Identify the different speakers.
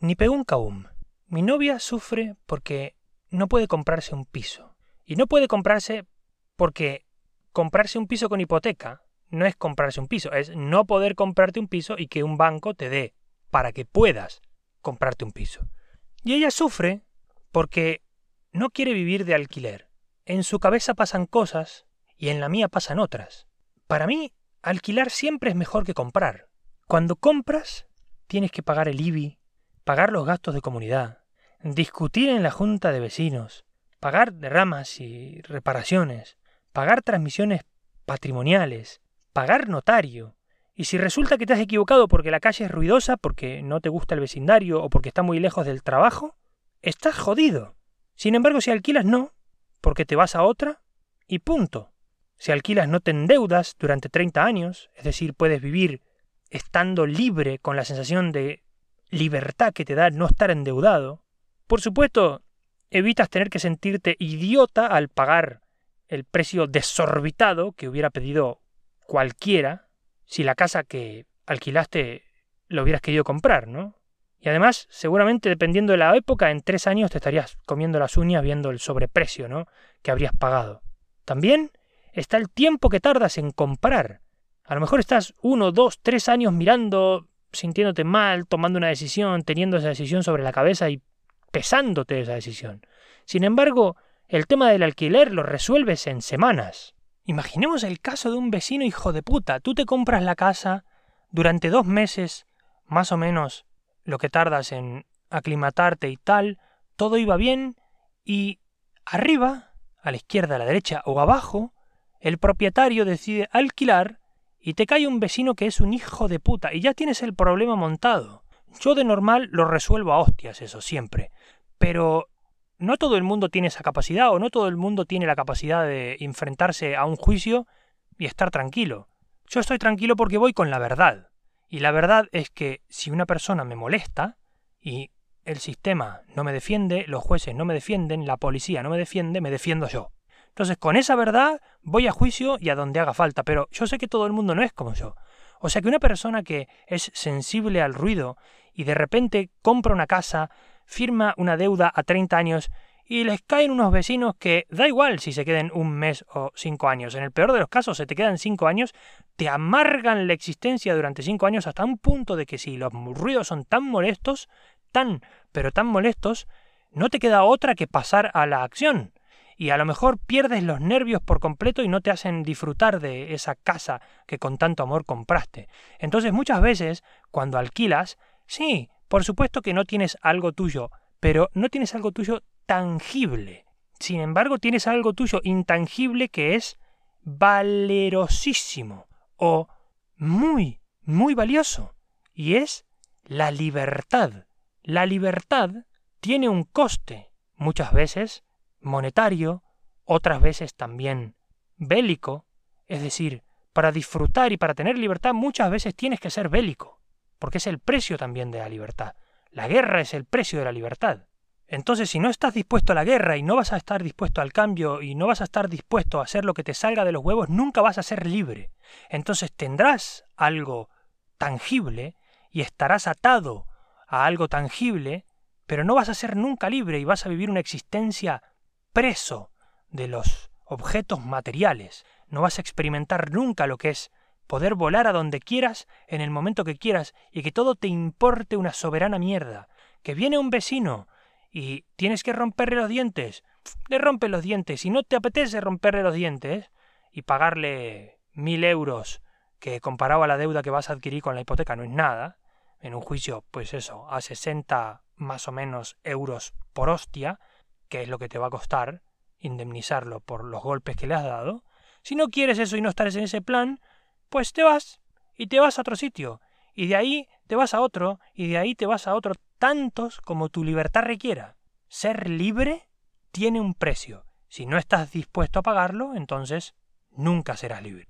Speaker 1: Ni pegún caum. Mi novia sufre porque no puede comprarse un piso. Y no puede comprarse porque comprarse un piso con hipoteca no es comprarse un piso, es no poder comprarte un piso y que un banco te dé para que puedas comprarte un piso. Y ella sufre porque no quiere vivir de alquiler. En su cabeza pasan cosas y en la mía pasan otras. Para mí, alquilar siempre es mejor que comprar. Cuando compras, tienes que pagar el IBI, pagar los gastos de comunidad, discutir en la junta de vecinos, pagar derramas y reparaciones, pagar transmisiones patrimoniales, pagar notario. Y si resulta que te has equivocado porque la calle es ruidosa, porque no te gusta el vecindario o porque está muy lejos del trabajo, estás jodido. Sin embargo, si alquilas no, porque te vas a otra y punto. Si alquilas no te endeudas durante 30 años, es decir, puedes vivir estando libre con la sensación de libertad que te da no estar endeudado. Por supuesto, evitas tener que sentirte idiota al pagar el precio desorbitado que hubiera pedido cualquiera si la casa que alquilaste lo hubieras querido comprar, ¿no? Y además, seguramente dependiendo de la época, en tres años te estarías comiendo las uñas viendo el sobreprecio, ¿no? que habrías pagado. También está el tiempo que tardas en comprar. A lo mejor estás uno, dos, tres años mirando, sintiéndote mal, tomando una decisión, teniendo esa decisión sobre la cabeza y pesándote esa decisión. Sin embargo, el tema del alquiler lo resuelves en semanas. Imaginemos el caso de un vecino hijo de puta. Tú te compras la casa durante dos meses, más o menos lo que tardas en aclimatarte y tal, todo iba bien y arriba, a la izquierda, a la derecha o abajo, el propietario decide alquilar y te cae un vecino que es un hijo de puta y ya tienes el problema montado. Yo de normal lo resuelvo a hostias, eso siempre. Pero no todo el mundo tiene esa capacidad o no todo el mundo tiene la capacidad de enfrentarse a un juicio y estar tranquilo. Yo estoy tranquilo porque voy con la verdad. Y la verdad es que si una persona me molesta y el sistema no me defiende, los jueces no me defienden, la policía no me defiende, me defiendo yo. Entonces, con esa verdad voy a juicio y a donde haga falta, pero yo sé que todo el mundo no es como yo. O sea que una persona que es sensible al ruido y de repente compra una casa firma una deuda a 30 años y les caen unos vecinos que da igual si se queden un mes o cinco años. En el peor de los casos, se te quedan cinco años, te amargan la existencia durante cinco años hasta un punto de que si los ruidos son tan molestos, tan, pero tan molestos, no te queda otra que pasar a la acción. Y a lo mejor pierdes los nervios por completo y no te hacen disfrutar de esa casa que con tanto amor compraste. Entonces muchas veces, cuando alquilas, sí, por supuesto que no tienes algo tuyo, pero no tienes algo tuyo tangible. Sin embargo, tienes algo tuyo intangible que es valerosísimo o muy, muy valioso. Y es la libertad. La libertad tiene un coste, muchas veces monetario, otras veces también bélico. Es decir, para disfrutar y para tener libertad muchas veces tienes que ser bélico porque es el precio también de la libertad. La guerra es el precio de la libertad. Entonces, si no estás dispuesto a la guerra y no vas a estar dispuesto al cambio y no vas a estar dispuesto a hacer lo que te salga de los huevos, nunca vas a ser libre. Entonces tendrás algo tangible y estarás atado a algo tangible, pero no vas a ser nunca libre y vas a vivir una existencia preso de los objetos materiales. No vas a experimentar nunca lo que es poder volar a donde quieras, en el momento que quieras, y que todo te importe una soberana mierda. Que viene un vecino y tienes que romperle los dientes, le rompe los dientes. Si no te apetece romperle los dientes y pagarle mil euros, que comparado a la deuda que vas a adquirir con la hipoteca no es nada, en un juicio, pues eso, a 60 más o menos euros por hostia, que es lo que te va a costar indemnizarlo por los golpes que le has dado. Si no quieres eso y no estás en ese plan, pues te vas y te vas a otro sitio, y de ahí te vas a otro, y de ahí te vas a otro, tantos como tu libertad requiera. Ser libre tiene un precio. Si no estás dispuesto a pagarlo, entonces nunca serás libre.